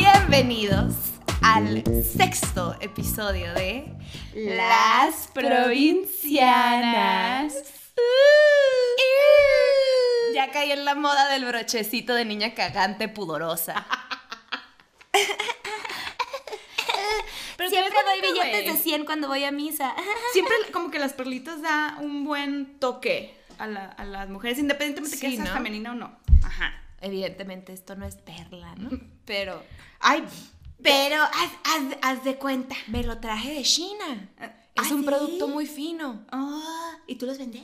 Bienvenidos al sexto episodio de Las Provincianas. Ya caí en la moda del brochecito de niña cagante pudorosa. Pero Siempre doy billetes de 100 cuando voy a misa. Siempre como que las perlitas da un buen toque a, la- a las mujeres, independientemente Sí, que seas ¿no? femenina o no. Ajá. Evidentemente esto no es perla, ¿no? Pero Ay, Pero haz, haz- haz de cuenta, me lo traje de China. Ah, Es un ¿sí? producto muy fino. ah, ¿y tú los vendes?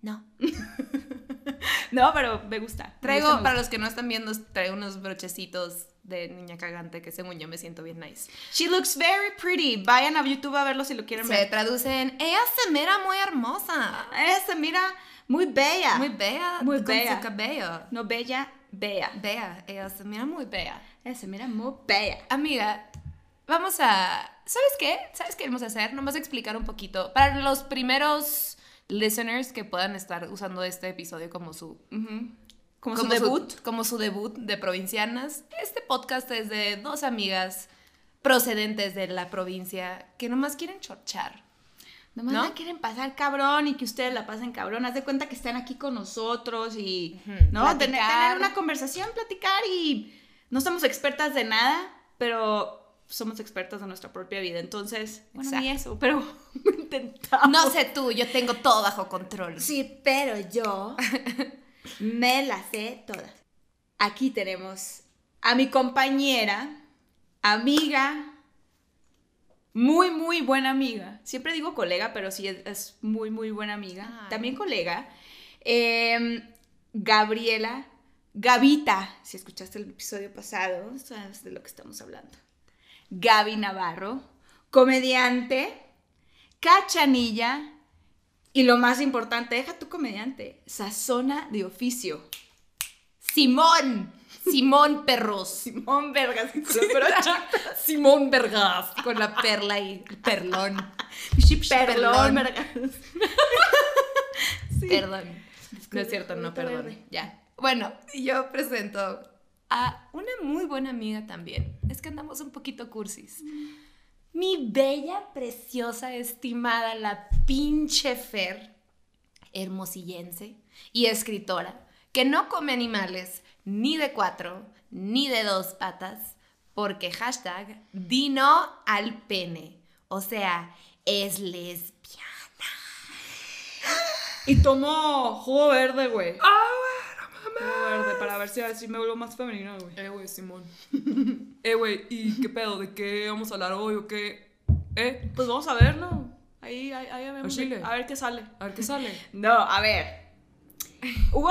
No. No, pero me gusta. me Traigo, gusta, me para gusta. los que no están viendo, traigo unos brochecitos de niña cagante que según yo me siento bien nice. She looks very pretty. Vayan a YouTube a verlo si lo quieren Se ver. traduce en, ella se mira muy hermosa. Esa, mira, muy bella. Muy bella. Muy con bella. su cabello. No bella, bella. Bella, ella se mira muy bella. Esa, mira, muy bella. Amiga, vamos a... ¿Sabes qué? ¿Sabes qué vamos a hacer? Nomás explicar un poquito. Para los primeros listeners que puedan estar usando este episodio como su. Como, su debut. como su debut de provincianas. Este podcast es de dos amigas procedentes de la provincia que nomás quieren chorchar. Nomás ¿No? la quieren pasar cabrón y que ustedes la pasen cabrón. Haz de cuenta que están aquí con nosotros y, Ujú. ¿no? Tener, Platicar. tener una conversación, platicar y no somos expertas de nada, pero somos expertas de nuestra propia vida. Entonces, bueno, ni Exacto. eso, pero intentamos. No sé tú, yo tengo todo bajo control. Sí, pero yo me las sé todas. Aquí tenemos a mi compañera, amiga, muy, muy buena amiga. Siempre digo colega, pero sí es, es muy, muy buena amiga. Ay. También colega. Em, Gabriela, Gavita, si escuchaste el episodio pasado, sabes de lo que estamos hablando. Gaby Navarro, comediante, cachanilla y lo más importante, deja tu comediante, sazona de oficio. Simón. Simón Perros. Simón Vergas. Simón Vergas. Con la perla y el perlón. Perlón, Vergas. Perdón. No es cierto, no, perdón. Ya. Bueno, yo presento a una muy buena amiga también. Es que andamos un poquito cursis. Mi bella, preciosa, estimada, la pinche Fer, hermosillense y escritora, que no come animales ni de cuatro ni de dos patas, porque hashtag dino al pene. O sea, es lesbiana. Y tomo jugo verde, güey. Verde para ver si así me vuelvo más femenina, güey. Eh, güey, Simón. eh, güey, ¿y qué pedo? ¿De qué vamos a hablar hoy o qué? ¿Eh? Pues vamos a verlo. Ahí, ahí, ahí vemos. ¿Al chile? A ver qué sale. A ver qué sale. No, a ver. Hubo,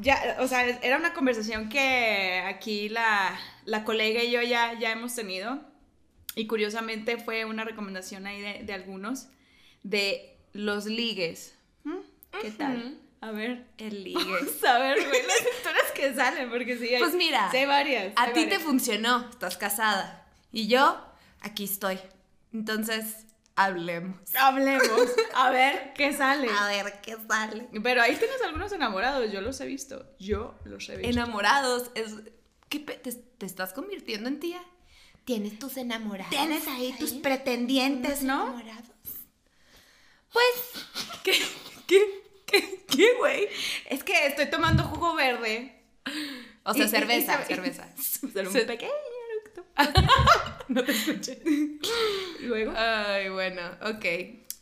ya, o sea, era una conversación que aquí la, la colega y yo ya, ya hemos tenido. Y curiosamente fue una recomendación ahí de, de algunos de los ligues. ¿Mm? ¿Qué tal? A ver. El ligue. Vamos a ver, güey, las historias que salen, porque sí hay. Pues mira, sí hay varias. A ti te funcionó, estás casada. Y yo, aquí estoy. Entonces, hablemos. Hablemos. A ver qué sale. A ver qué sale. Pero ahí tienes algunos enamorados, yo los he visto. Yo los he visto. Enamorados, es. ¿qué pe- te, te estás convirtiendo en tía? Tienes tus enamorados. Tienes ahí tus pretendientes, ¿Unos ¿no? enamorados? Pues, ¿Qué? ¿Qué? ¿Qué? ¿Qué, güey? Es que estoy tomando jugo verde. o sea, Y- cerveza, y cerveza. Solo un pequeño eructo. No te escuché. Luego. Ay, bueno, ok.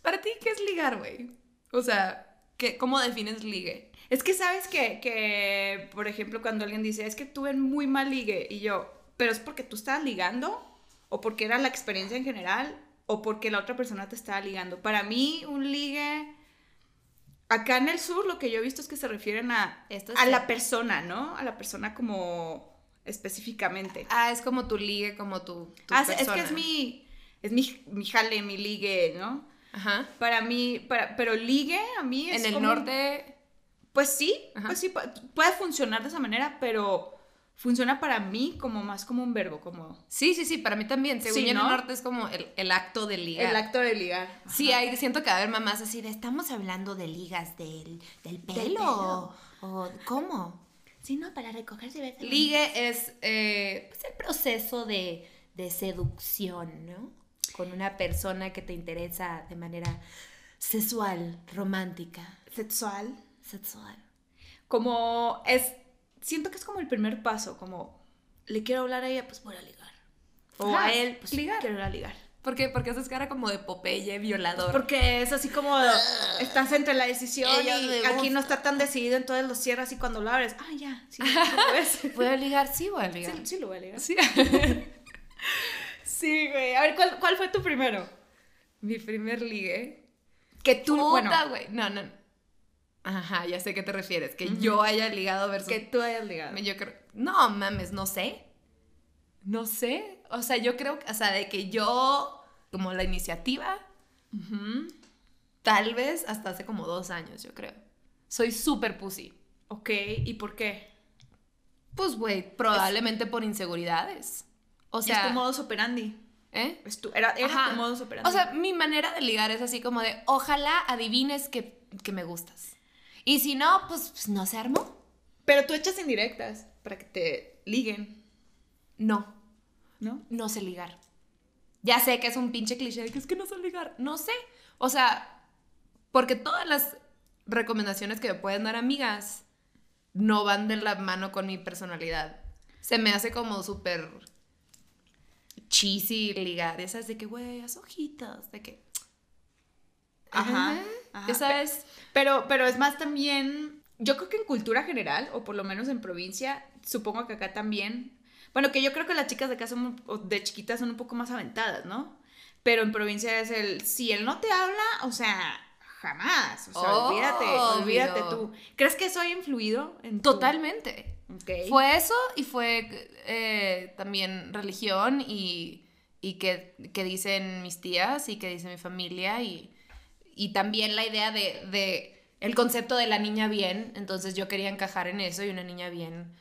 Para ti, ¿qué es ligar, güey? O sea, ¿qué, ¿cómo defines ligue? Es que sabes que, que, por ejemplo, cuando alguien dice, es que tuve muy mal ligue, y yo, ¿pero es porque tú estabas ligando? ¿O porque era la experiencia en general? ¿O porque la otra persona te estaba ligando? Para mí, un ligue, acá en el sur, lo que yo he visto es que se refieren a, Esto es a la persona, ¿no? A la persona como específicamente. Ah, es como tu ligue, como tu, tu Ah, es- es que es mi, es mi, mi jale, mi ligue, ¿no? Ajá. Para mí, para, pero ligue a mí es En el como- norte, Pues sí, Ajá. pues sí, pu- puede funcionar de esa manera, pero funciona para mí como más como un verbo, como sí, sí, sí, para mí también. Según Sí, yo, en el ¿no? norte es como el, el acto de ligar. el acto de ligar. Sí, hay, siento que va a haber mamás así de, estamos hablando de ligas del, del pelo. pelo. ¿O cómo? Sí, no, para recoger cerveza. Ligue es eh, pues el proceso de, de seducción, ¿no? Con una persona que te interesa de manera sexual, romántica, Sexual. sexual. Como es. Siento que es como el primer paso, como le quiero hablar a ella, pues voy a ligar. O Ajá, a él, pues ligar. quiero ir a ligar. ¿Por qué? Porque haces cara como de Popeye violador. Porque es así como estás entre la decisión Ella y aquí no está tan decidido, entonces lo cierras y cuando lo abres, ah, ya, sí, sí puedes. ¿Voy a ligar? Sí, voy a ligar. Sí, sí lo voy a ligar. Sí. Sí, güey. A ver, ¿cuál, cuál fue tu primero? Mi primer ligue. Que tú, Puta, bueno, güey. No, no. Ajá, ya sé a qué te refieres. Que yo haya ligado versus. que tú hayas ligado. Yo creo. No mames, no sé. No sé. O sea, yo creo. O sea, de que yo. Como la iniciativa. Tal vez hasta hace como dos años, yo creo. Soy súper pussy. Ok, ¿y por qué? Pues, güey, probablemente por inseguridades. O sea. es tu modus operandi. ¿Eh? Es tu, era era tu modus operandi. O sea, mi manera de ligar es así como de, ojalá adivines que, que me gustas. Y si no, pues, pues, no se armó. pero tú echas indirectas para que te liguen, No, ¿no? no sé ligar. Ya sé que es un pinche cliché de que es que no sé ligar. No sé. O sea, porque todas las recomendaciones que me pueden dar amigas no van de la mano con mi personalidad. Se me hace como súper cheesy ligar. Sabes, de que, güey, haz ojitos. De que. Ajá. Ya sabes. Pero, pero es más también, yo creo que en cultura general, o por lo menos en provincia, supongo que acá también, bueno, que yo creo que las chicas de acá son, de chiquitas son un poco más aventadas, ¿no? Pero en provincia es el, si él no te habla, o sea, jamás, o sea, olvídate, Obvio. olvídate tú. ¿Crees que eso ha influido en tu- Totalmente. Ok. Fue eso y fue eh, también religión y, y que, que dicen mis tías y que dice mi familia y, y también la idea de, de el concepto de la niña bien. Entonces yo quería encajar en eso y una niña bien.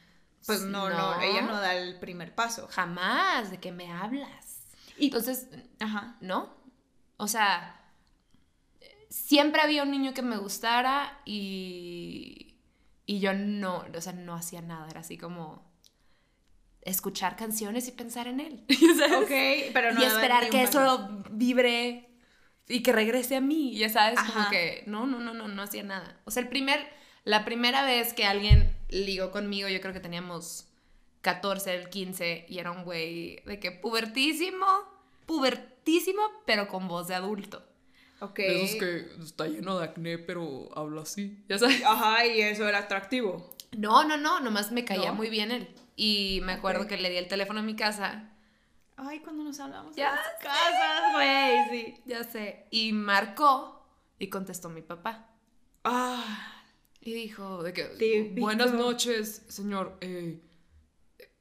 Pues no, no, ella no da el primer paso. Jamás, de que me hablas. Y- Entonces, Ajá. ¿no? O sea, siempre había un niño que me gustara y, y yo no, o sea, no hacía nada, era así como escuchar canciones y pensar en él. ¿sabes? Ok, pero no y esperar que eso vibre y que regrese a mí, ya sabes, como que no, no, no, no, no hacía nada. O sea, el primer, la primera vez que alguien ligó conmigo, yo creo que teníamos 14, 15 y era un güey de que pubertísimo, pubertísimo, pero con voz de adulto. Ok. De esos que está lleno de acné, pero habla así. Ya sabes. Ajá, y eso era atractivo. No, no, no, nomás me caía ¿No? muy bien él. Y me acuerdo que le di el teléfono a mi casa. Ay, cuando nos hablamos Ya en las casas, güey, sí. Ya sé. Y marcó y contestó mi papá. Ah, Y dijo, De que, Típico. buenas noches, señor. eh,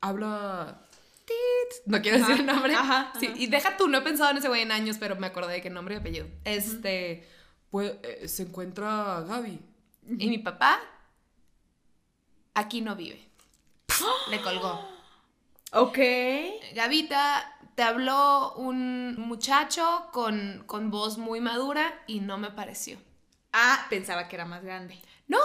habla. Tit. No quiero decir el nombre. ajá, Sí, ajá. y deja tú, no he pensado en ese güey en años, pero me acordé de qué nombre y apellido. Este. pues, eh, se encuentra Gaby. Y mi papá aquí no vive. Le colgó. Ok. Gavita, te habló un muchacho con, con voz muy madura y no me pareció. Ah, pensaba que era más grande. No,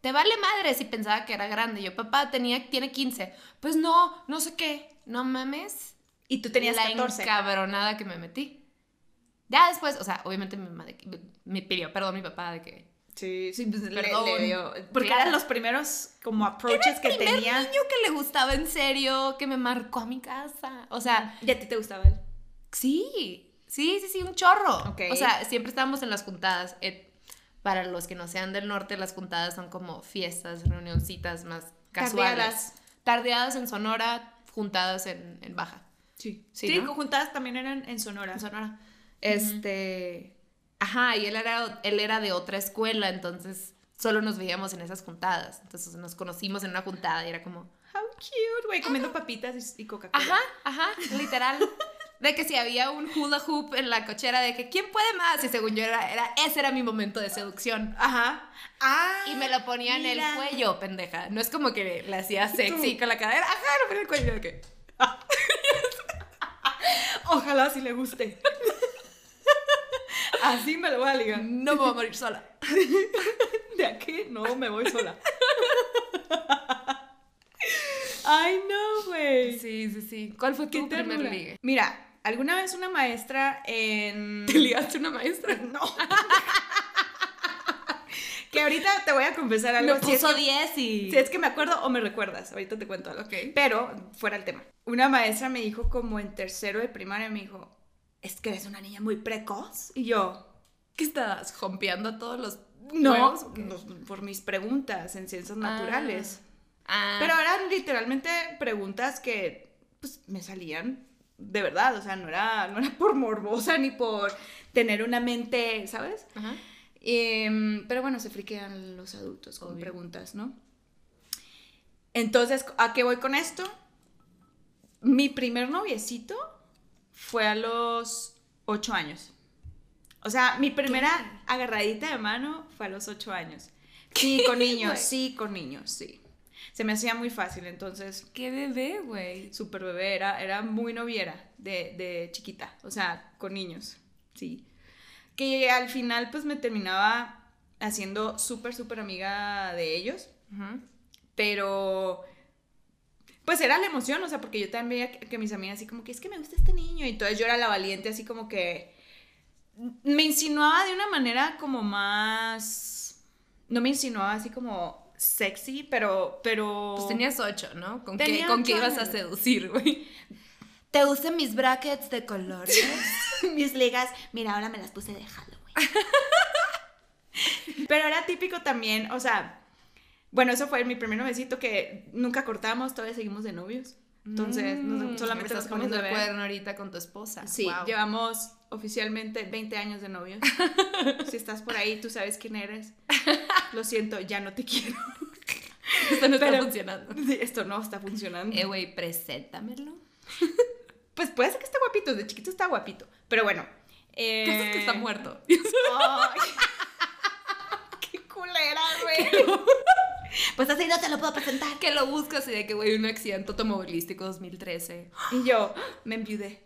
te vale madre si pensaba que era grande. Yo, papá, tenía, tiene 15. Pues no, no sé qué. No mames. Y tú tenías la 14. encabronada que me metí. Ya después, o sea, obviamente mi que- me pidió perdón mi papá de que... Sí, sí, pues Perdón. le dio- Porque eran los primeros como approaches que tenía. niño que le gustaba en serio, que me marcó a mi casa. O sea, ¿Y a ti te gustaba él? sí, sí, sí, sí, un chorro. Ok. O sea, siempre estábamos en las juntadas. Eh, para los que no sean del norte, las juntadas son como fiestas, reunioncitas más casuales. Tardeadas. Tardeadas en Sonora, juntadas en, en Baja. Sí. Sí, Sí, ¿no? juntadas también eran en Sonora. en Sonora. Este. Ajá, y él era, él era de otra escuela, entonces solo nos veíamos en esas juntadas. Entonces nos conocimos en una juntada y era como. How cute, güey, comiendo papitas y, Coca-Cola. Ajá, ajá, literal. De que si había un hula hoop en la cochera, de que ¿quién puede más? Y según yo era, era ese era mi momento de seducción. Ajá. Ah. Y me lo ponía en el cuello, pendeja. No es como que le hacía sexy con la cadera. Ajá, lo ponía en el cuello. de que, Ojalá si le guste. Así me lo voy a ligar. No me voy a morir sola. De aquí no me voy sola. Ay, no, güey. Sí, sí, sí. ¿Cuál fue tu primer ligue? Mira, alguna vez una maestra en... ¿Te ligaste una maestra? No. que ahorita te voy a confesar algo. Me puso que- 10 y... Si es que me acuerdo o me recuerdas, ahorita te cuento algo. Ok. Pero fuera el tema. Una maestra me dijo como en tercero de primaria, me dijo, es que eres una niña muy precoz. Y yo, ¿Qué estabas? ¿Jompeando a todos los no, por mis preguntas en ciencias naturales. Ah. Pero eran literalmente preguntas que pues me salían de verdad, o sea, no era, no era por morbosa ni por tener una mente, ¿sabes? Ajá. Em, pero bueno, se friquean los adultos con Obvio. preguntas, ¿no? Entonces, ¿a qué voy con esto? Mi primer noviecito fue a los ocho años. O sea, mi primera agarradita de mano fue a los ocho años. Sí, con niños, sí, con niños, sí. Se me hacía muy fácil, entonces, Qué bebé, güey. súper bebé, era, era muy noviera de, de chiquita, o sea, con niños, sí. Que al final pues me terminaba haciendo súper, súper amiga de ellos, pero pues era la emoción, o sea, porque yo también veía que, que mis amigas así como que es que me gusta este niño, y entonces yo era la valiente así como que me insinuaba de una manera como más, no me insinuaba así como sexy, pero, pero... Pues tenías ocho, ¿no? ¿Con qué, con qué ibas a seducir, güey? ¿Te gustan mis brackets de colores? mis ligas, mira, ahora me las puse de Halloween. Pero era típico también, o sea, bueno, eso fue mi primer novecito que nunca cortamos, todavía seguimos de novios. Entonces, Mm, solamente me nos poniendo el cuerno ahorita con tu esposa. Sí, Guau. llevamos oficialmente 20 años de novios. si estás por ahí, tú sabes quién eres. Lo siento, ya no te quiero. Esto no está Pero- funcionando. Esto no está funcionando. Eh, güey, preséntamelo. Pues puede ser que esté guapito, de chiquito está guapito. Pero bueno. Eh... ¿Qué es que está muerto? Ay. Qué culera, güey. Pues así no te lo puedo presentar. que lo buscas y de que, güey, un accidente automovilístico 2013. Y yo me enviudé.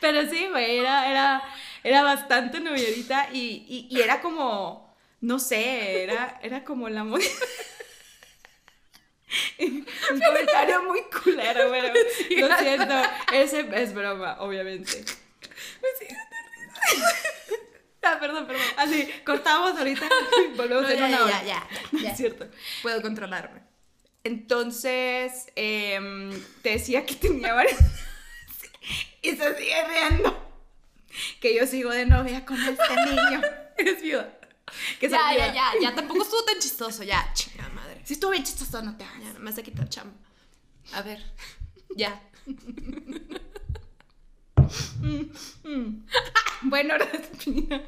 Pero sí, güey, era, era, era bastante novierita y, y, y era como, no sé, era, era como la mo- Un comentario muy culero, pero lo siento, ese es broma, obviamente. Ah, perdón, perdón. Así, cortamos ahorita y volvemos No, en ya, una ya, hora. ya, ya. Es cierto. Puedo controlarme. Entonces, em, te decía que tenía varias... y se sigue riendo. Que yo sigo de novia con este niño. Eres viuda. Que ya, ya, ya, ya. Tampoco estuvo tan chistoso. Ya, chingada madre. Si estuvo bien chistoso, no te Ya, hagas. nomás se quita chamba. A ver. Ya. Mm. Bueno, respira.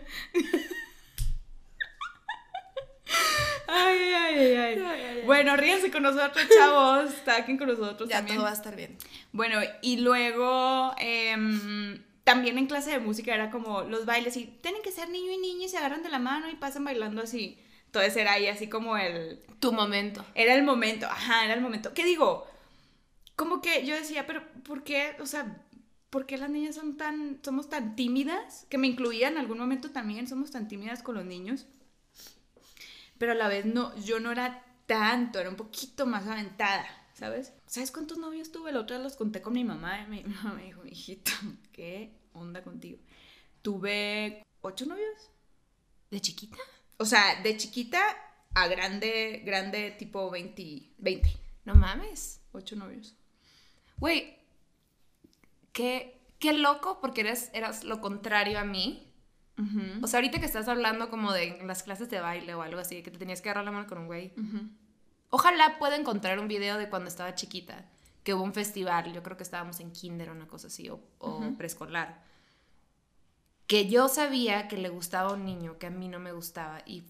Ay, ay, ay, ay. Ay, ay, ay. Bueno, ríense con nosotros, chavos. Están con nosotros Ya también. todo va a estar bien. Bueno, y luego em, también en clase de música era como los bailes y tienen que ser niño y niña y se agarran de la mano y pasan bailando así. Entonces era ahí así como el... Tu momento. Era el momento, ajá, era el momento. ¿Qué digo? Como que yo decía, pero ¿por qué? O sea, ¿por qué las niñas son tan, somos tan tímidas? Que me incluía en algún momento también, somos tan tímidas con los niños. Pero a la vez no, yo no era tanto, era un poquito más aventada, ¿sabes? ¿Sabes cuántos novios tuve? Otro día los conté con mi mamá y mi mamá me dijo, hijito, ¿qué onda contigo? Tuve ocho novios. ¿De chiquita? O sea, de chiquita a grande, grande tipo 20, 20. No mames. Ocho novios. Güey, qué, qué loco porque eres, eras lo contrario a mí. O sea, ahorita que estás hablando como de las clases de baile o algo así, que te tenías que agarrar la mano con un güey. Ojalá pueda encontrar un video de cuando estaba chiquita, que hubo un festival, yo creo que estábamos en kinder o una cosa así, o, o preescolar, que yo sabía que le gustaba a un niño que a mí no me gustaba y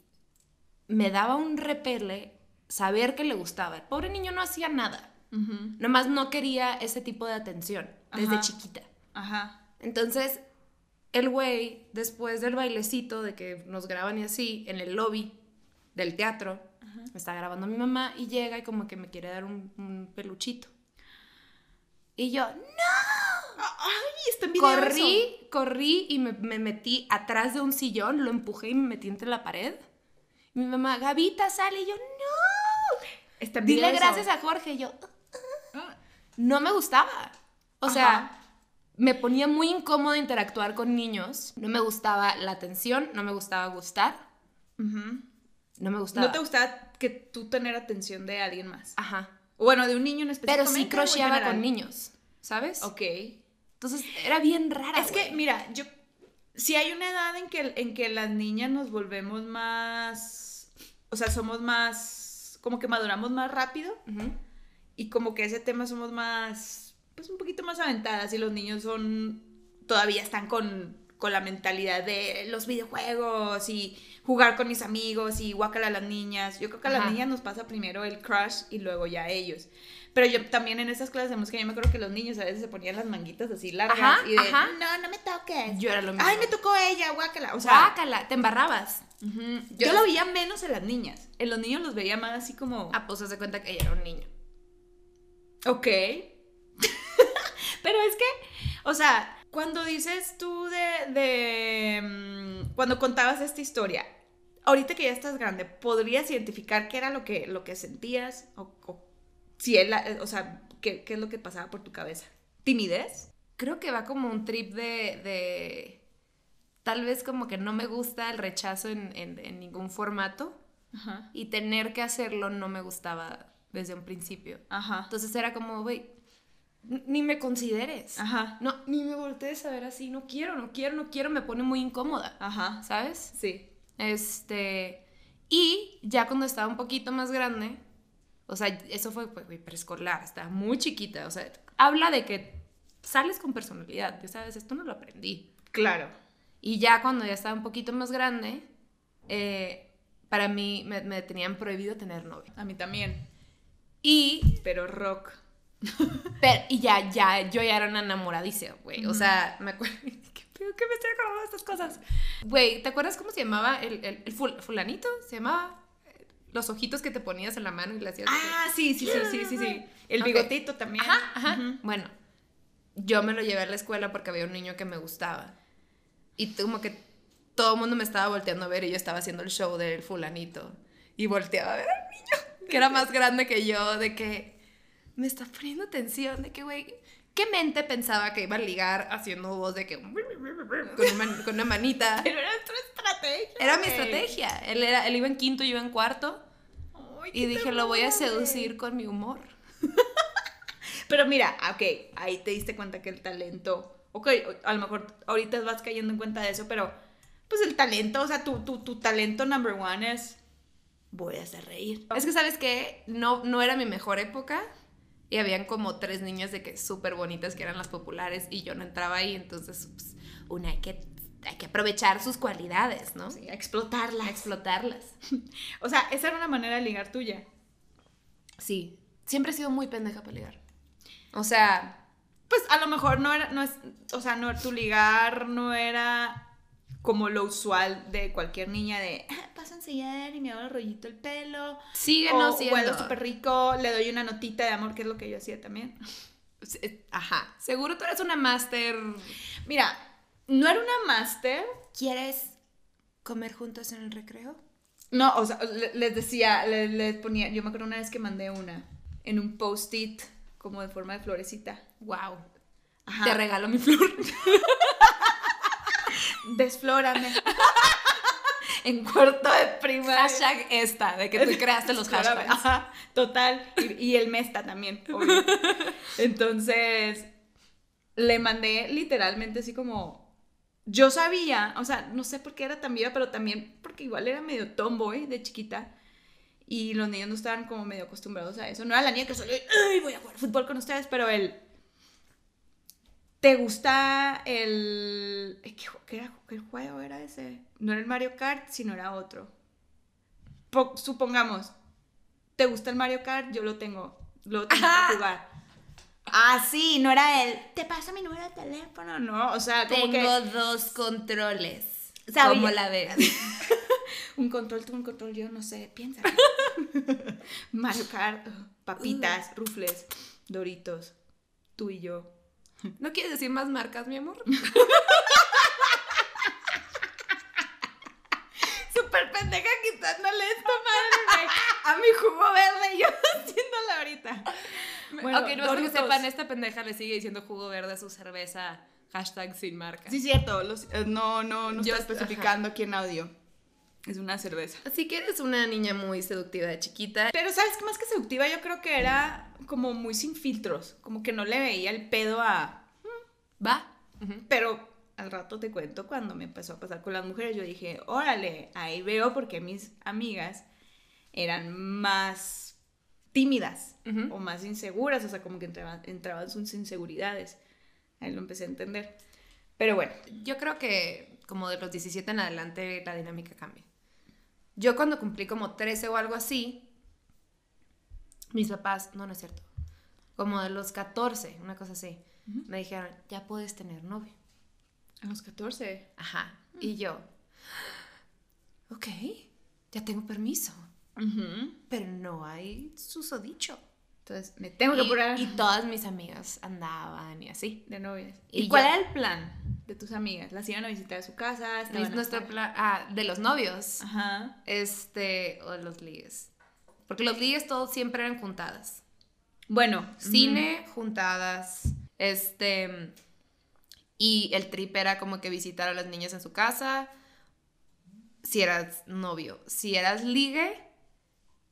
me daba un repele saber que le gustaba. El pobre niño no hacía nada, nomás no quería ese tipo de atención desde Ajá. chiquita. Ajá. Entonces, el güey, después del bailecito de que nos graban y así, en el lobby del teatro, me está grabando mi mamá y llega y como que me quiere dar un, un peluchito. Y yo, ¡no! Ay, está en video eso. Corrí, corrí y me, me metí atrás de un sillón, lo empujé y me metí entre la pared. Mi mamá, Gavita, sale. Y yo, no. Está Dile eso. gracias a Jorge. Y yo, Ah, no me gustaba. O Ajá. sea, me ponía muy incómoda interactuar con niños. No me gustaba la atención, no me gustaba gustar, no me gustaba. ¿No te gustaba que tú tener atención de alguien más? Ajá. O Bueno, de un niño en específico. Pero sí crocheaba con niños, ¿sabes? Ok. Entonces era bien rara. Es que, mira, yo. Si hay una edad en que, en que las niñas nos volvemos más. O sea, somos más. Como que maduramos más rápido. Y como que ese tema somos más. Pues un poquito más aventadas. Y los niños son. Todavía están con, con la mentalidad de los videojuegos y jugar con mis amigos y guácala a las niñas. Yo creo que a las niñas nos pasa primero el crush y luego ya a ellos. Pero yo también en esas clases de música, yo me acuerdo que los niños a veces se ponían las manguitas así largas Ajá, y de, ajá. no, no me toques. Yo era lo mismo. Ay, me tocó ella, guácala. O sea, Guácala, te embarrabas. yo- yo, lo veía menos en las niñas. En los niños los veía más así como, Ah, pues se cuenta que ella era un niño. ok. Pero es que, o sea, cuando dices tú de, de, mm, cuando contabas esta historia, ahorita que ya estás grande, ¿podrías identificar qué era lo que, lo que sentías? O, o si él, o sea, ¿qué, qué es lo que pasaba por tu cabeza? ¿Timidez? Creo que va como un trip de, de tal vez como que no me gusta el rechazo en, en- en ningún formato Ajá. y tener que hacerlo no me gustaba desde un principio. Ajá. Entonces era como, güey, ni me consideres. Ajá. No, ni me voltees a ver así, no quiero, no quiero, no quiero, me pone muy incómoda, Ajá. ¿sabes? Sí. Este, y ya cuando estaba un poquito más grande, o sea, eso fue pues, preescolar, estaba muy chiquita, o sea, habla de que sales con personalidad, ya sabes, esto no lo aprendí. Claro. Y ya cuando ya estaba un poquito más grande, eh, para mí me, me tenían prohibido tener novio. A mí también. Y, Pero rock. Pero, y ya, ya, yo ya era una enamoradiza, güey. O sea, me acuerdo, ¿qué pedo que me estoy acordando de estas cosas? Güey, ¿te acuerdas cómo se llamaba el, el, el ful- fulanito? Se llamaba los ojitos que te ponías en la mano y le hacías... Ah, sí, sí, sí, sí, sí, sí. El bigotito también. Ajá, ajá. Bueno, yo me lo llevé a la escuela porque había un niño que me gustaba. Y como que todo el mundo me estaba volteando a ver y yo estaba haciendo el show del fulanito. Y volteaba a ver al niño, que era más grande que yo, de que me está poniendo atención, de que, güey, ¿qué mente pensaba que iba a ligar haciendo voz de que... Con una, con una manita. Pero era tu estrategia. Era mi estrategia. Él, era, él iba en quinto y yo en cuarto. Ay, Y dije, lo voy a seducir con mi humor. Pero mira, ok, ahí te diste cuenta que el talento. Ok, a lo mejor ahorita vas cayendo en cuenta de eso, pero pues el talento, o sea, tu, tu, tu talento number one es. Voy a hacer reír. Es que, ¿sabes qué? No, no era mi mejor época. Y habían como tres niñas de que súper bonitas que eran las populares y yo no entraba ahí. Entonces, pues, una hay que, hay que aprovechar sus cualidades, ¿no? Sí, a explotarla. A explotarlas. O sea, esa era una manera de ligar tuya. Sí. Siempre he sido muy pendeja para ligar. O sea, Pues a lo mejor no era, no es, o sea, no, tu ligar no era como lo usual de cualquier niña de, "Ah, paso a enseñar y me hago el rollito el pelo. sigue o huelo súper rico, le doy una notita de amor, que es lo que yo hacía también. Ajá. Seguro tú eres una máster. Mira, no era una máster, ¿Quieres comer juntos en el recreo? no, o sea, le- les decía, le- les, ponía, yo me acuerdo una vez que mandé una en un post-it como de forma de florecita. Wow. Ajá. Te regalo mi flor. Desflórame. en cuarto de primaria. Hashtag esta, de que tú creaste los hashtags. Ajá, total. Y, y el Mesta también, obvio. Entonces, le mandé literalmente así como. Yo sabía, o sea, no sé por qué era tan viva, pero también porque igual era medio tomboy de chiquita. Y los niños no estaban como medio acostumbrados a eso. No era la niña que salió y "Ay, voy a jugar fútbol con ustedes, pero el. ¿Te gusta el. ¿Qué, era, qué juego era ese? No era el Mario Kart, sino era otro. Po- supongamos, ¿te gusta el Mario Kart? Yo lo tengo. Lo tengo Ajá. que jugar. Ah, sí, no era él. ¿Te pasa mi número de teléfono? No, o sea, como Tengo que. dos controles. Sabía. ¿Cómo la ves? Un control, tú un control, yo no sé, piensa. Mario Kart, uh, papitas, rufles, doritos, tú y yo. ¿No quieres decir más marcas, mi amor? Súper pendeja quitándole esta madre a mi jugo verde y yo haciéndola ahorita. Bueno, ok, no es que sepan, esta pendeja le sigue diciendo jugo verde a su cerveza. Hashtag sin marca. Sí, cierto, los- eh, no, no, no Yo- está especificando quién audio. Es una cerveza. Así que eres una niña muy seductiva de chiquita. Pero, ¿sabes qué? Más que seductiva, yo creo que era como muy sin filtros. Como que no le veía el pedo a. ¿Va? Pero al rato te cuento cuando me empezó a pasar con las mujeres. Yo dije, órale, ahí veo porque mis amigas eran más tímidas o más inseguras. O sea, como que entraban, entraban sus inseguridades. Ahí lo empecé a entender. Pero bueno, Yo creo que como de los 17 en adelante la dinámica cambia. Yo cuando cumplí como 13 o algo así, mis papás, no, no es cierto, como de los 14, una cosa así, me dijeron, ya puedes tener novio. a los 14. Ajá. Y yo, ok, ya tengo permiso, pero no hay susodicho. Entonces, me tengo que Y, apurar. y todas mis amigas andaban y así. de novias. Y ¿Y, cuál yo- era el plan de tus amigas? ¿Las iban a visitar a su casa? Es ¿Estaban nuestro plan, ah, de los novios. Ajá. Este, o de los ligues. Porque los ligues todos siempre eran juntadas. Bueno, Cine, juntadas. Este. Y el trip era como que visitar a las niñas en su casa. Si eras novio. Si eras ligue,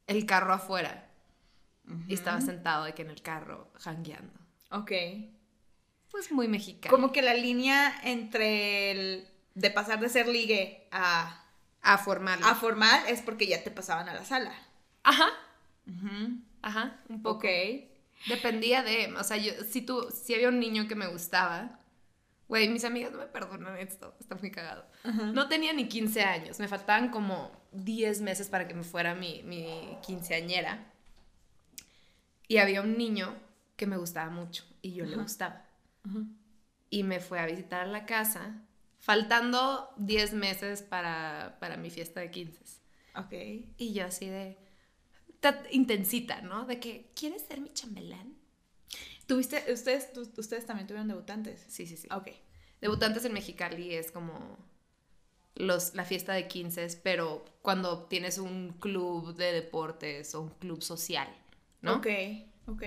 el carro afuera. Y estaba sentado de que en el carro, jangueando. ok. Pues muy mexicano. Como que la línea entre el de pasar de ser ligue a, A formal. a formal es porque ya te pasaban a la sala. Ajá. Ajá. Un poco. Ok. Dependía de, o sea, yo, si tú, si había un niño que me gustaba, güey, mis amigas no me perdonan esto, está muy cagado. No tenía ni 15 años, me faltaban como 10 meses para que me fuera mi, mi quinceañera. Y había un niño que me gustaba mucho y yo le gustaba. Y me fue a visitar a la casa, faltando 10 meses para, para mi fiesta de 15. Ok. Y yo así de ta- intensita, ¿no? De que, ¿quieres ser mi chambelán? ¿Tuviste, ustedes, ustedes también tuvieron debutantes? Sí, sí, sí. Ok. Debutantes en Mexicali es como los, la fiesta de 15, pero cuando tienes un club de deportes o un club social, ¿no? Ok, ok.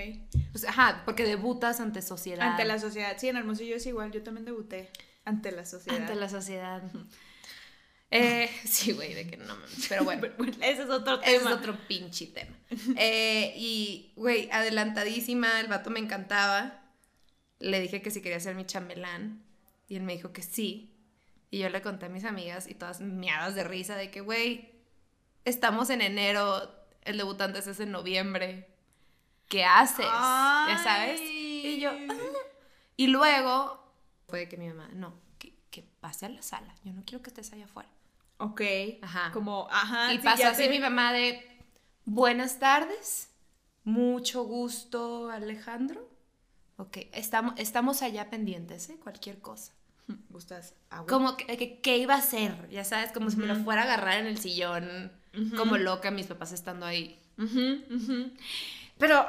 Pues, ajá, porque debutas ante sociedad. Ante la sociedad. Sí, en Hermosillo es igual. Yo también debuté. Ante la sociedad. Ante la sociedad. Eh, sí, güey, de que no mames. Pero bueno. Ese es otro tema. Ese es otro pinche tema. Eh, y, güey, adelantadísima, el vato me encantaba. Le dije que si quería ser mi chambelán. Y él me dijo que sí. Y yo le conté a mis amigas y todas miadas de risa de que, güey, estamos en enero, el debutante es en noviembre. ¿Qué haces? ya sabes. Y yo. "Ah". Y luego fue que mi mamá, no, que, que pase a la sala. Yo no quiero que estés allá afuera. Ok. Ajá. Como, ajá. Y sí, pasó así te- mi mamá de, buenas tardes, mucho gusto Alejandro. Ok, estamos, estamos allá pendientes, ¿eh? Cualquier cosa. Gustas agua. Como que, que- ¿qué iba a hacer? Ya sabes, como si me lo fuera a agarrar en el sillón, como loca, mis papás estando ahí. Ujú, ujú. Pero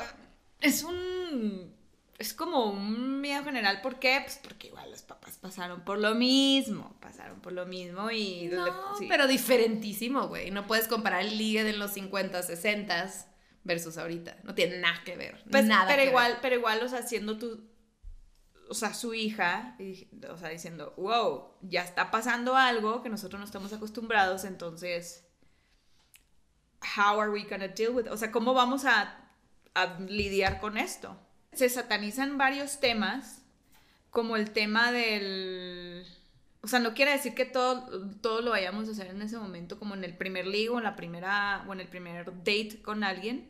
es un. Es como un miedo general. ¿Por qué? Pues porque igual los papás pasaron por lo mismo. Pasaron por lo mismo y. No, sí. pero diferentísimo, güey. No puedes comparar el ligue de los 50, 60 versus ahorita. No tiene nada que ver. Pues, nada pero que ver. igual, pero igual, o sea, siendo tu. O sea, su hija, y- o sea, diciendo, wow, ya está pasando algo que nosotros no estamos acostumbrados, entonces. How are we gonna deal with? O sea, ¿cómo vamos a, a lidiar con esto? Se satanizan varios temas, como el tema del. O sea, no quiere decir que todo, todo lo vayamos a hacer en ese momento, como en el primer ligo, en la primera, o en el primer date con alguien.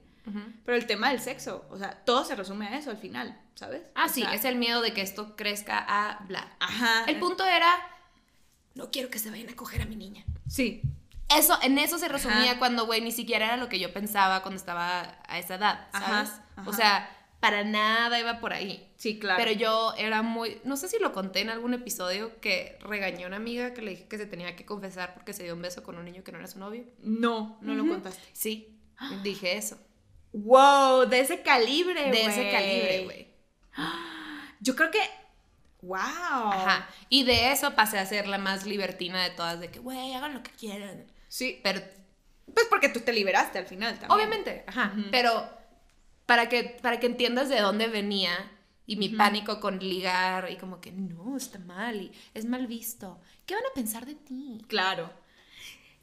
Pero el tema del sexo, o sea, todo se resume a eso al final, ¿sabes? Ah, O sí, sea, es el miedo de que esto crezca a bla. Ajá. El punto era, no quiero que se vayan a coger a mi niña. Sí. Eso, en eso se resumía Ajá. cuando, güey, ni siquiera era lo que yo pensaba cuando estaba a esa edad, ¿sabes? ajá. O sea, para nada iba por ahí. Sí, claro. Pero yo era muy, no sé si lo conté en algún episodio que regañé a una amiga que le dije que se tenía que confesar porque se dio un beso con un niño que no era su novio. No, no lo contaste. Sí, dije eso. Wow, de ese calibre, güey. De ese calibre, güey. Yo creo que. Wow. Ajá. Y de eso pasé a ser la más libertina de todas, de que, güey, hagan lo que quieran. Sí. Pero Pues porque tú te liberaste al final también. Obviamente, ajá. Pero para que, para que entiendas de dónde venía y mi pánico con ligar y como que no, está mal y es mal visto. ¿Qué van a pensar de ti? Claro.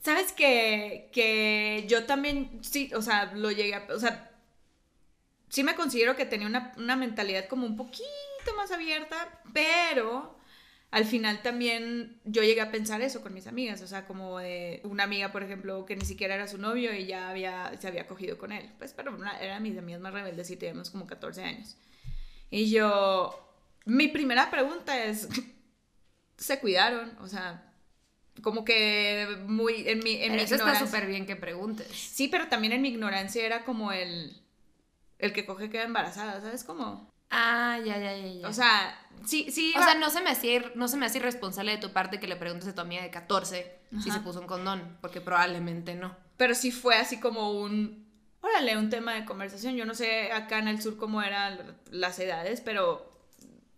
Sabes que, que yo también, sí, o sea, lo llegué a, o sea, sí me considero que tenía una, una mentalidad como un poquito más abierta, pero al final también yo llegué a pensar eso con mis amigas, o sea, como de una amiga, por ejemplo, que ni siquiera era su novio y ya había, se había cogido con él. Pues, pero una, eran mis amigas más rebeldes y teníamos como 14 años. Y yo, mi primera pregunta es, ¿se cuidaron? O sea, como que muy, en mi, en mi Eso está ignorancia- súper bien que preguntes. Sí, pero también en mi ignorancia era como el, el que coge queda embarazada, ¿sabes cómo? Ah, ya, ya, ya, ya. O sea, sí, sí. O sea, no se me hacía, ir- no se me hace irresponsable de tu parte que le preguntes a tu amiga de 14 si se puso un condón, porque probablemente no. pero sí fue así como un, órale, un tema de conversación. Yo no sé acá en el sur cómo eran las edades, pero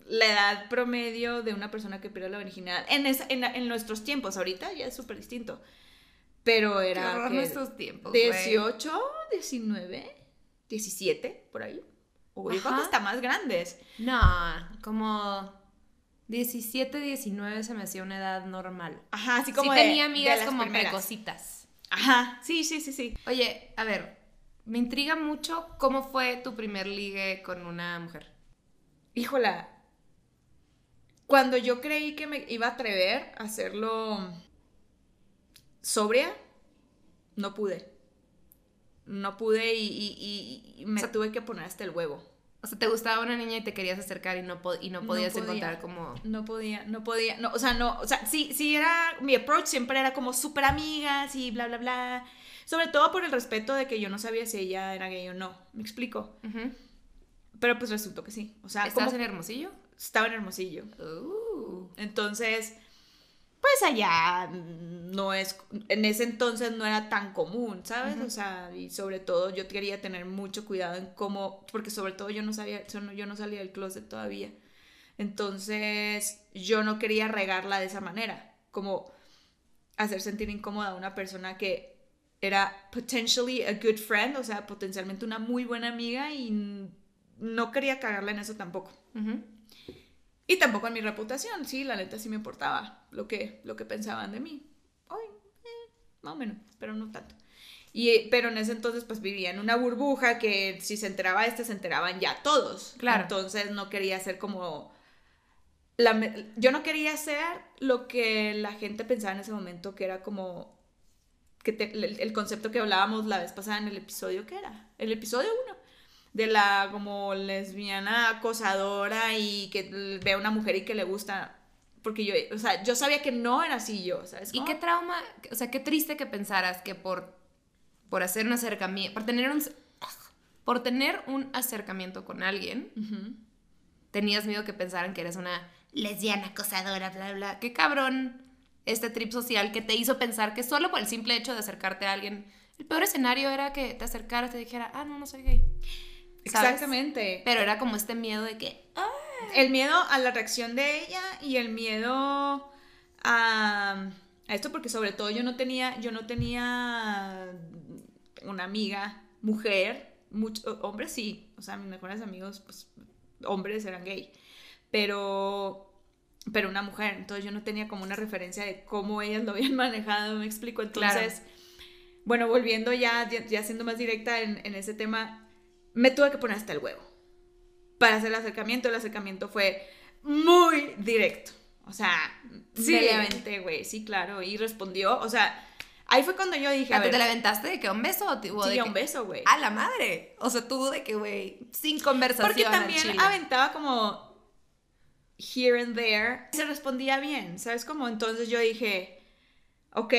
la edad promedio de una persona que pierde la virginidad en, esa- en, en nuestros tiempos, ahorita ya es súper distinto. Pero Qué era horror que nuestros tiempos, güey. 18, 19, 17, por ahí. O yo creo que Ajá. hasta más grandes. No, como 17, 19 se me hacía una edad normal. Ajá, así como sí de- tenía amigas como primeras. precocitas. Ajá, sí, sí, sí, sí. Oye, a ver, me intriga mucho cómo fue tu primer ligue con una mujer. Híjola, cuando yo creí que me iba a atrever a hacerlo sobria, no pude. No pude y, y- me O sea, tuve que poner hasta el huevo. O sea, te gustaba una niña y te querías acercar y no, po- y no No podías podía. encontrar como... No podía, no podía, no, o sea, no, o sea, sí, sí era, mi approach siempre era como súper amigas y bla, bla, bla. Sobre todo por el respeto de que yo no sabía si ella era gay o no, me explico. Pero pues resultó que sí, o sea, ¿Estás como en Hermosillo? estaba en Hermosillo. Uh. Entonces, pues allá mm, no es, en ese entonces no era tan común, ¿sabes? O sea, y sobre todo yo quería tener mucho cuidado en cómo, porque sobre todo yo no sabía, yo no- salía del closet todavía. Entonces, yo no quería regarla de esa manera, como hacer sentir incómoda a una persona que era potentially a good friend, o sea, potencialmente una muy buena amiga y no quería cagarla en eso tampoco. Y tampoco en mi reputación, sí, la neta sí me importaba lo que, lo que pensaban de mí. Ay, eh, más o menos, pero no tanto. Y, eh, pero en ese entonces pues vivía en una burbuja que si se enteraba este, se enteraban ya todos. Claro. Entonces no quería ser como... La, yo no quería ser lo que la gente pensaba en ese momento, que era como... Que te- el, el concepto que hablábamos la vez pasada en el episodio, ¿qué era? El episodio 1 de la como lesbiana acosadora y que ve a una mujer y que le gusta porque yo, o sea, yo sabía que no era así yo, ¿sabes? ¿Y qué trauma, o sea, qué triste que pensaras que por, por hacer un acercamiento, por tener un, por tener un acercamiento con alguien, tenías miedo que pensaran que eres una lesbiana acosadora, bla, bla. Qué cabrón este trip social que te hizo pensar que solo por el simple hecho de acercarte a alguien, el peor escenario era que te acercaras y te dijera, ah, no, no soy gay. ¿Sabes? Exactamente. Pero era como este miedo de que, El miedo a la reacción de ella y el miedo a, a esto porque sobre todo yo no tenía yo no tenía una amiga mujer, mucho, hombres sí, o sea, mis mejores amigos pues hombres eran gay, pero pero una mujer, entonces yo no tenía como una referencia de cómo ellas lo habían manejado, me explico, entonces bueno, volviendo ya, ya, ya siendo más directa en, en ese tema, me tuve que poner hasta el huevo para hacer el acercamiento. El acercamiento fue muy directo. O sea, Sí. me güey. Sí, claro. Y respondió. O sea, ahí fue cuando yo dije, a ¿te, ver, te la aventaste de que un beso o, te- o sí, de a que- un beso, güey. A la madre. O sea, tú de que, güey, sin conversación. Porque también aventaba como here and there. Se respondía bien, ¿sabes cómo? Entonces yo dije, ok,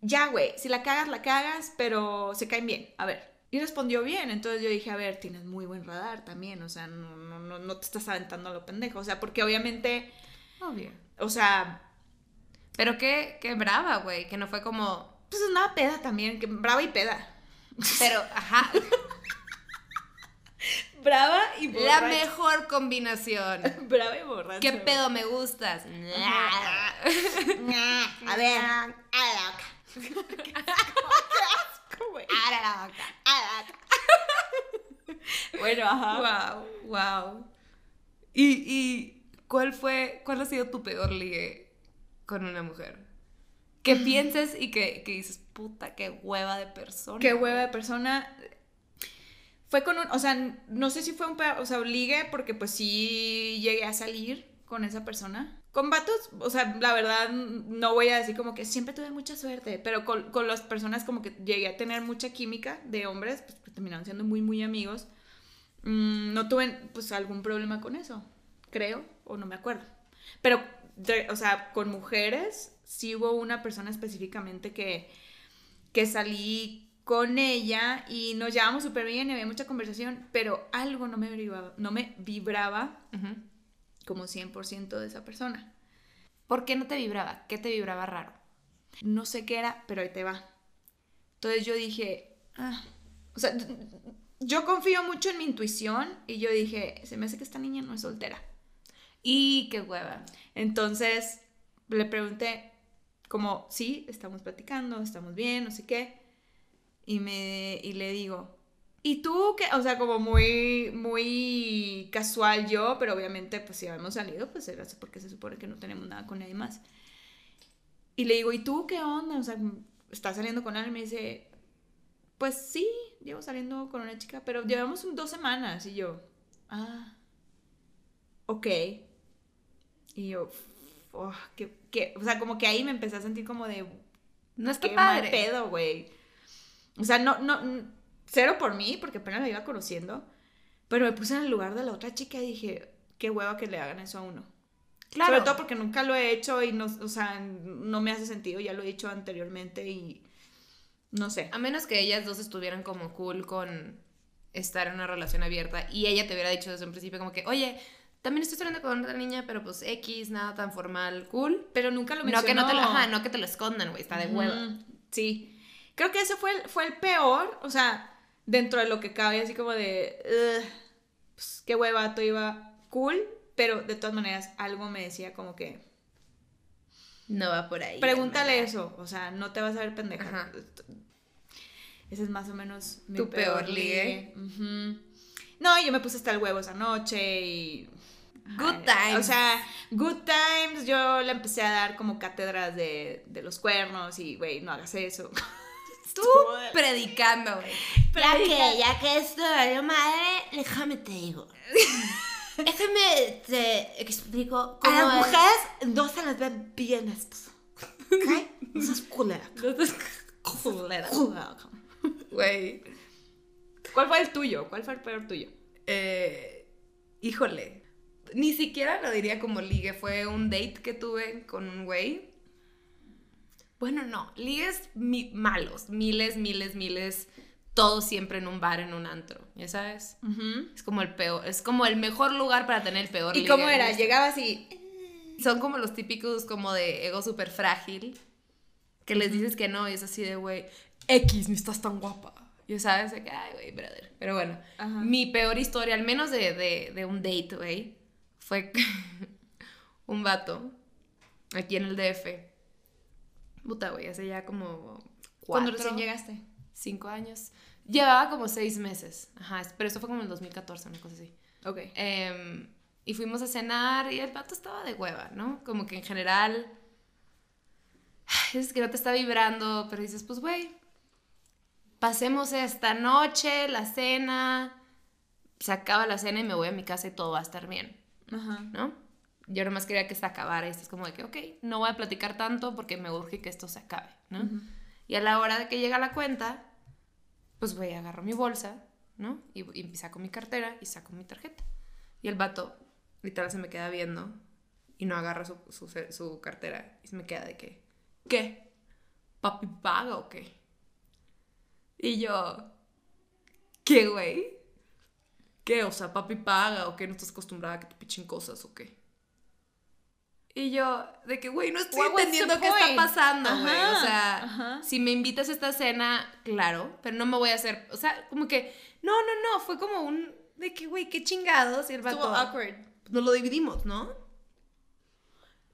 ya, güey, si la cagas, la cagas, pero se caen bien. A ver. Y respondió bien, entonces yo dije, a ver, tienes muy buen radar también, o sea, no, no, no, no te estás aventando a lo pendejo, o sea, porque obviamente, Obvio. o sea, Pero qué, qué brava, güey, que no fue como... pues andaba peda también, que brava y peda. Pero, ajá, Brava y la borracha. mejor combinación. Brava y borracha. ¿Qué pedo me gustas? A ver, a la boca. güey. La boca. Bueno, ajá. Wow, wow. ¿Y, ¿Y cuál fue, cuál ha sido tu peor ligue con una mujer? Que pienses y que, que dices, puta, qué hueva de persona. Qué hueva de persona. Fue con un, o sea, no sé si fue un, o sea, un ligue, porque pues sí llegué a salir con esa persona. Con vatos, o sea, la verdad, no voy a decir como que siempre tuve mucha suerte, pero con, con las personas como que llegué a tener mucha química de hombres, pues que terminaron siendo muy, muy amigos. Mm, no tuve, pues, algún problema con eso, creo, o no me acuerdo. Pero, de- o sea, con mujeres, sí hubo una persona específicamente que, que salí con ella y nos llevábamos súper bien y había mucha conversación, pero algo no me vibraba, no me vibraba Ujú. Como 100% de esa persona. ¿Por qué no te vibraba? ¿Qué te vibraba raro? No sé qué era, pero ahí te va. Entonces yo dije, ah, o sea, yo confío mucho en mi intuición y yo dije, se me hace que esta niña no es soltera. Y qué hueva. Entonces le pregunté, como, sí, estamos platicando, estamos bien, no sé qué. Y, me, y le digo, ¿y tú qué? O sea, como muy, muy casual yo, pero obviamente, pues si habíamos salido, pues era porque se supone que no tenemos nada con nadie más. Y le digo, ¿y tú qué onda? O sea, ¿estás saliendo con alguien? Y me dice, pues sí, llevo saliendo con una chica, pero llevamos dos semanas. Y yo, ah, ok. Y yo, oh, qué, qué- o sea, como que ahí me empecé a sentir como de, No está qué mal padre. pedo, güey. O sea, no, no, cero por mí, porque apenas la iba conociendo, pero me puse en el lugar de la otra chica y dije, qué hueva que le hagan eso a uno. Claro. Sobre todo porque nunca lo he hecho y no, o sea, no me hace sentido, ya lo he hecho anteriormente y no sé. A menos que ellas dos estuvieran como cool con estar en una relación abierta y ella te hubiera dicho desde un principio como que, oye, también estoy saliendo con otra niña, pero pues X, nada tan formal, cool. Pero nunca lo No mencionó. que no te lo, ajá, no que te lo escondan, güey, está de Ujú, hueva. Sí. Creo que ese fue el, fue el peor, o sea, dentro de lo que cabe, así como de, "Ugh, pues, qué hueva, todo iba cool, pero de todas maneras algo me decía como que, No va por ahí. pregúntale hermana. eso, o sea, no te vas a ver pendeja. Ajá. Ese es más o menos mi Tu peor ligue. Ujú. No, yo me puse hasta el huevo esa noche y... Good Ay, O times. sea, good times, yo le empecé a dar como cátedras de, de los cuernos y, güey, no hagas eso. Tú predicando, güey. Ya que, ya que esto valió madre, déjame te digo. déjame te explico A las es. mujeres no se las ven bien estos. ¿Ok? No seas culera. Culera. Culera. Güey. ¿Cuál fue el tuyo? ¿Cuál fue el peor tuyo? Eh, híjole. Ni siquiera lo diría como ligue. Fue un date que tuve con un güey. Bueno, no. Ligues mi- malos. Miles, miles, miles. Todo siempre en un bar, en un antro. ¿Ya sabes? Es como el peor. Es como el mejor lugar para tener el peor ¿Y ligue. cómo era? Llegabas y... Son como los típicos como de ego súper frágil. Que les dices que no y es así de, güey, X, ni estás tan guapa. Ya sabes, de que, ay, güey, brother. Pero bueno, Ajá. mi peor historia, al menos de, de, de un date, güey, fue un vato aquí en el DF. Puta, güey, hace ya como cuatro, recién llegaste. cinco años. Llevaba como seis meses. Ajá, pero esto fue como en el 2014, una cosa así. Ok. Em, y fuimos a cenar y el vato estaba de hueva, ¿no? Como que en general. Es que no te está vibrando, pero dices, pues, güey, pasemos esta noche, la cena. Se acaba la cena y me voy a mi casa y todo va a estar bien, Ajá. ¿no? Yo nomás quería que se acabara y esto es como de que, ok, no voy a platicar tanto porque me urge que esto se acabe, ¿no? Y a la hora de que llega la cuenta, pues voy, agarro mi bolsa, ¿no? Y, y saco mi cartera y saco mi tarjeta. Y el vato, literal, se me queda viendo y no agarra su, su, su cartera y se me queda de que, ¿qué? ¿Papi paga o qué? Y yo, ¿qué, güey? ¿Qué? O sea, papi paga o qué? ¿No estás acostumbrada a que te pichen cosas o qué? Y yo, de que, güey, no estoy What entendiendo qué está pasando, güey. O sea, ajá. si me invitas a esta cena, claro, pero no me voy a hacer, o sea, como que, no, no, no, fue como un, de que, güey, qué chingados. Y el vato, Estuvo awkward. nos lo dividimos, ¿no?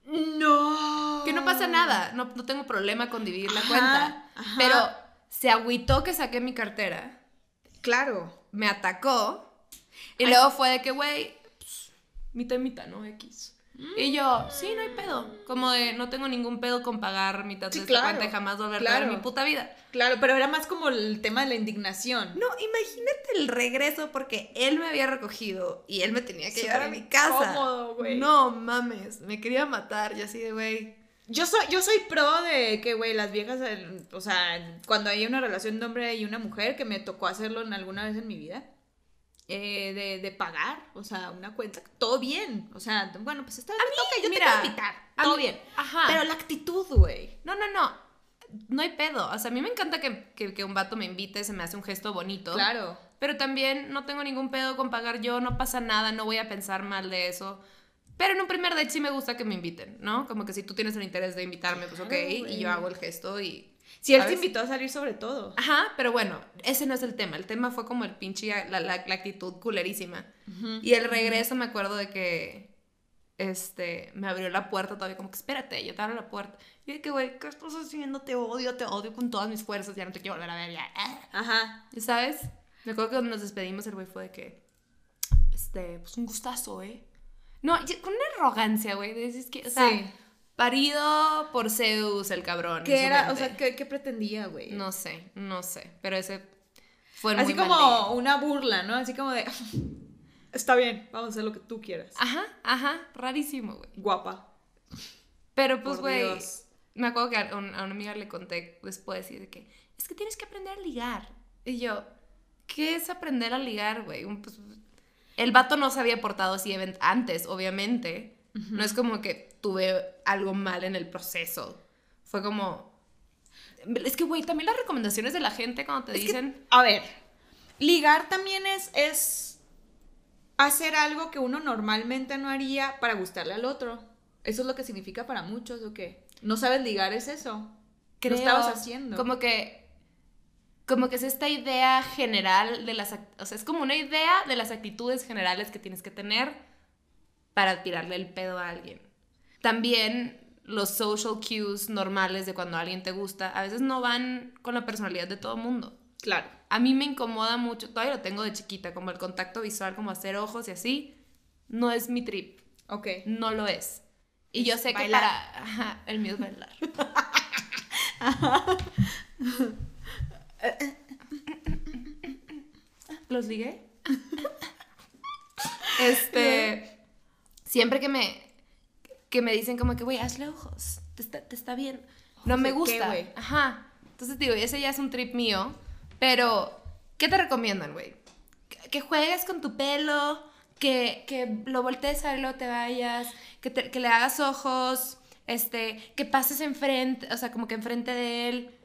No. Que no pasa nada, no, no tengo problema con dividir la Ajá, cuenta. ajá. Pero se agüitó que saqué mi cartera, Claro. me atacó y luego fue de que, güey, pues, mitad y mitad, ¿no? X. Y yo, sí, no hay pedo. Como de, no tengo ningún pedo con pagar mitad Sí, de esta claro, cuenta y jamás volver a claro. pagar mi puta vida. Claro, pero era más como el tema de la indignación. No, imagínate el regreso porque él me había recogido y él me tenía que llevar a mi casa. incómodo, güey. No mames, me quería matar y así de, güey. Yo soy, yo soy pro de que, güey, las viejas, el- o sea, cuando hay una relación de hombre y una mujer, que me tocó hacerlo en alguna vez en mi vida, eh, de, de pagar, o sea, una cuenta, todo bien, o sea, bueno, pues esta vez me toca, yo mira, te puedo invitar, a todo mí- bien. ajá. Pero la actitud, güey. No, no, no. No hay pedo. O sea, a mí me encanta que, que- que un vato me invite, se me hace un gesto bonito. Claro. Pero también no tengo ningún pedo con pagar yo, no pasa nada, no voy a pensar mal de eso. Pero en un primer date sí me gusta que me inviten, ¿no? Como que si tú tienes el interés de invitarme, pues ok, Claro, y yo hago el gesto y... Si él te ¿sabes? invitó a salir sobre todo. Ajá, pero bueno, ese no es el tema. El tema fue como el pinche, la, la- la actitud culerísima. Y el regreso me acuerdo de que, este, me abrió la puerta todavía, como que espérate, yo te abro la puerta. Y de que, güey, ¿qué estás haciendo? Te odio, te odio con todas mis fuerzas, ya no te quiero volver a ver, ya. ah". Ajá. ¿Y ¿Sabes? Me acuerdo que cuando nos despedimos, el güey fue de que, este, pues un gustazo, ¿eh? No, con una arrogancia, güey, decir que, o sea, Sí. Parido por Zeus, el cabrón. ¿Qué era? O sea, ¿qué, qué pretendía, güey? No sé, no sé, pero ese fue Así muy mal como una burla, ¿no? Así como de, está bien, vamos a hacer lo que tú quieras. Ajá, ajá, rarísimo, güey. Guapa. Pero pues, güey, me acuerdo que a, un- a una amiga le conté después y de que, es que tienes que aprender a ligar. Y yo, ¿qué es aprender a ligar, güey? Pues, el vato no se había portado así antes, obviamente. No es como que tuve algo mal en el proceso. Fue como... Es que, güey, también las recomendaciones de la gente cuando te Es que, dicen... a ver, ligar también es, es hacer algo que uno normalmente no haría para gustarle al otro. Eso es lo que significa para muchos, ¿o qué? No sabes ligar, es eso. ¿Qué creo, estabas haciendo? Como que como que es esta idea general de las, o sea, es como una idea de las actitudes generales que tienes que tener para tirarle el pedo a alguien. También los social cues normales de cuando alguien te gusta a veces no van con la personalidad de todo el mundo. Claro. A mí me incomoda mucho, todavía lo tengo de chiquita, como el contacto visual, como hacer ojos y así, no es mi trip, Ok. no lo es. Y yo sé bailar. que para... Ajá, el mío es bailar. ¿Los ligué? Este... Siempre que me... Que me dicen como que, güey, hazle ojos. Te está, te está bien. No ¿Ojos me qué, gusta. güey? Ajá. Entonces digo, ese ya es un trip mío. Pero, ¿qué te recomiendan, güey? Que, que juegues con tu pelo, que, que lo voltees a él o te vayas, que, te- que le hagas ojos, este, que pases enfrente, o sea, como que enfrente de él.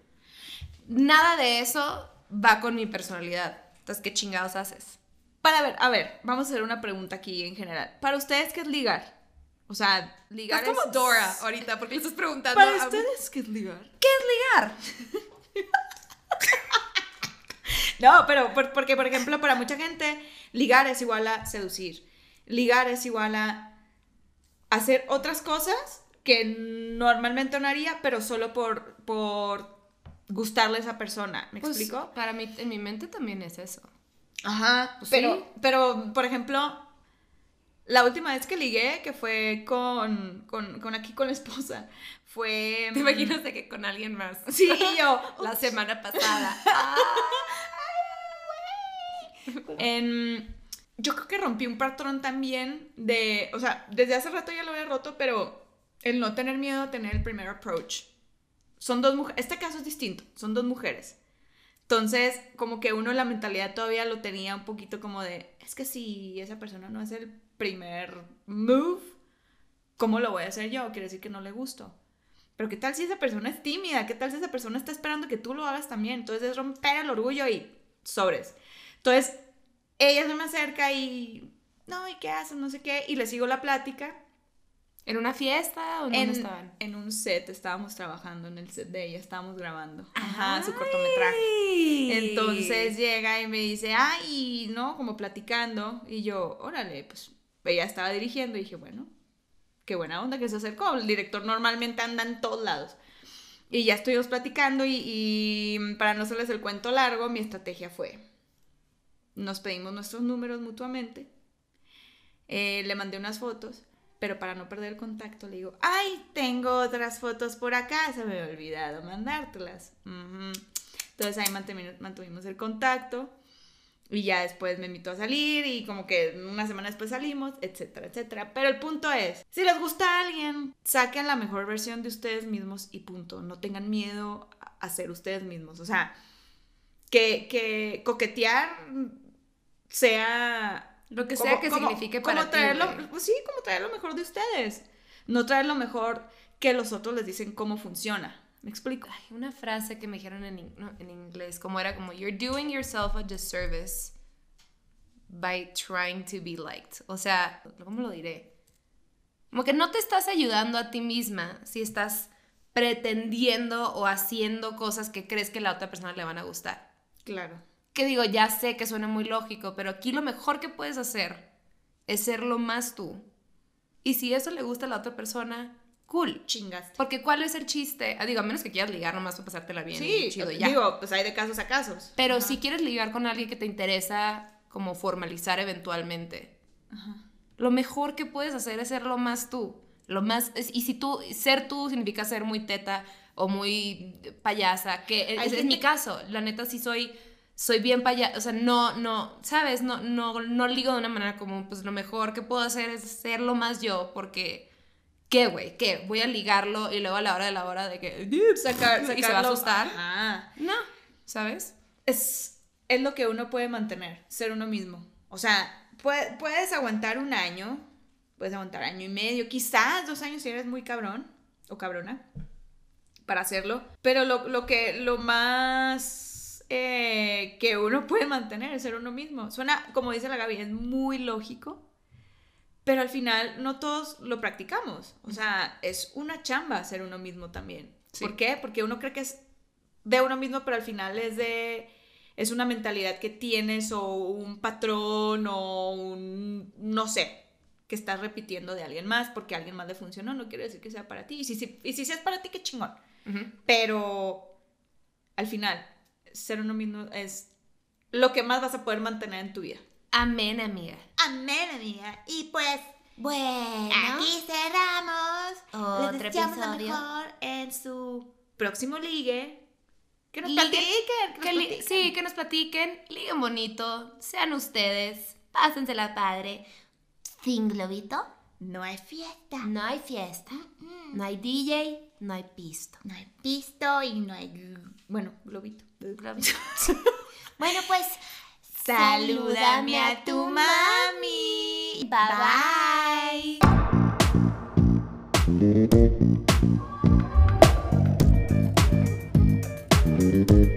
Nada de eso va con mi personalidad. Entonces, ¿qué chingados haces? Para ver, a ver, vamos a hacer una pregunta aquí en general. Para ustedes, ¿qué es ligar? O sea, ligar Estás como es- Dora ahorita, porque le estás preguntando. Para a- ustedes, ¿qué es ligar? ¿Qué es ligar? No, pero por- porque, por ejemplo, para mucha gente, ligar es igual a seducir. Ligar es igual a hacer otras cosas que normalmente no haría, pero solo por, por gustarle a esa persona. ¿Me Pues, explico? Para mí, en mi mente también es eso. Ajá. Pues pero, sí. pero, por ejemplo, la última vez que ligué, que fue con, con, con aquí con la esposa, fue... ¿Te imaginas de que con alguien más? Sí, y yo. La semana pasada. En- yo creo que rompí un patrón también de, o sea, desde hace rato ya lo había roto, pero el no tener miedo a tener el primer approach. Son dos mujeres, este caso es distinto, son dos mujeres. Entonces, como que uno la mentalidad todavía lo tenía un poquito como de, es que si esa persona no hace el primer move, ¿cómo lo voy a hacer yo? Quiere decir que no le gusto. Pero ¿qué tal si esa persona es tímida? ¿Qué tal si esa persona está esperando que tú lo hagas también? Entonces es romper el orgullo y sobres. Entonces, ella se me acerca y, no, ¿y qué haces? No sé qué. Y le sigo la plática. ¿En una fiesta o en dónde estaban? en un set, estábamos trabajando en el set de ella, estábamos grabando. Ajá, su cortometraje. Entonces llega y me dice, ay, ¿no? Como platicando. Y yo, órale, pues ella estaba dirigiendo y dije, bueno, qué buena onda que se acercó. El director normalmente anda en todos lados. Y ya estuvimos platicando y, y para no hacerles el cuento largo, mi estrategia fue, nos pedimos nuestros números mutuamente, eh, le mandé unas fotos, pero para no perder el contacto le digo, ay, tengo otras fotos por acá, se me había olvidado mandártelas. Entonces ahí mantuvimos, mantuvimos el contacto y ya después me invitó a salir y como que una semana después salimos, etcétera, etcétera. Pero el punto es, si les gusta a alguien, saquen la mejor versión de ustedes mismos y punto. No tengan miedo a ser ustedes mismos. O sea, que, que coquetear sea... Lo que sea que signifique para como ti, lo- pues sí, como traer lo mejor de ustedes. No traer lo mejor que los otros les dicen cómo funciona. ¿Me explico? Ay, una frase que me dijeron en, in- no, en inglés, como era como, you're doing yourself a disservice by trying to be liked. O sea, ¿cómo lo diré? Como que no te estás ayudando a ti misma si estás pretendiendo o haciendo cosas que crees que a la otra persona le van a gustar. Claro. Que digo, ya sé que suena muy lógico, pero aquí lo mejor que puedes hacer es ser lo más tú. Y si eso le gusta a la otra persona, cool. Chingaste. Porque ¿cuál es el chiste? Ah, digo, a menos que quieras ligar nomás para pasártela bien. Sí, chido, ya. digo, pues hay de casos a casos. Pero Ajá. si quieres ligar con alguien que te interesa como formalizar eventualmente, lo mejor que puedes hacer es ser lo más tú. Lo más, y si tú, ser tú significa ser muy teta o muy payasa, que es, es mi caso. La neta sí soy, soy bien payasa, o sea, no, no, ¿sabes? No, no, no ligo de una manera común. Pues lo mejor que puedo hacer es ser lo más yo, porque... ¿Qué, güey? ¿Qué? Voy a ligarlo y luego a la hora de la hora de que... Sacar, y se va a asustar. Ajá. No, ¿sabes? Es, es lo que uno puede mantener, ser uno mismo. O sea, puede- puedes aguantar un año, puedes aguantar año y medio, quizás dos años si eres muy cabrón o cabrona para hacerlo. Pero lo, lo que, lo más eh, que uno puede mantener ser uno mismo. Suena, como dice la Gaby, es muy lógico. Pero al final no todos lo practicamos. O sea, es una chamba ser uno mismo también. Sí. ¿Por qué? Porque uno cree que es de uno mismo, pero al final es de es una mentalidad que tienes o un patrón o un no sé que estás repitiendo de alguien más porque a alguien más le funcionó, no quiere decir que sea para ti. Y si, si, y si es para ti, qué chingón. Pero al final, ser uno mismo es lo que más vas a poder mantener en tu vida. Amén, amiga. Amén, amiga. Y pues Bueno, aquí cerramos. Otro Les deseamos lo episodio. mejor en su próximo ligue. Que nos Ligue. platiquen. que Que nos li- platiquen. sí, que nos platiquen, liguen bonito, sean ustedes, pásensela padre. sin globito, No hay fiesta. no hay fiesta, No hay DJ, no hay pisto. No hay pisto y no hay. Bueno, globito. globito. bueno, pues salúdame a tu mami. Bye bye. bye.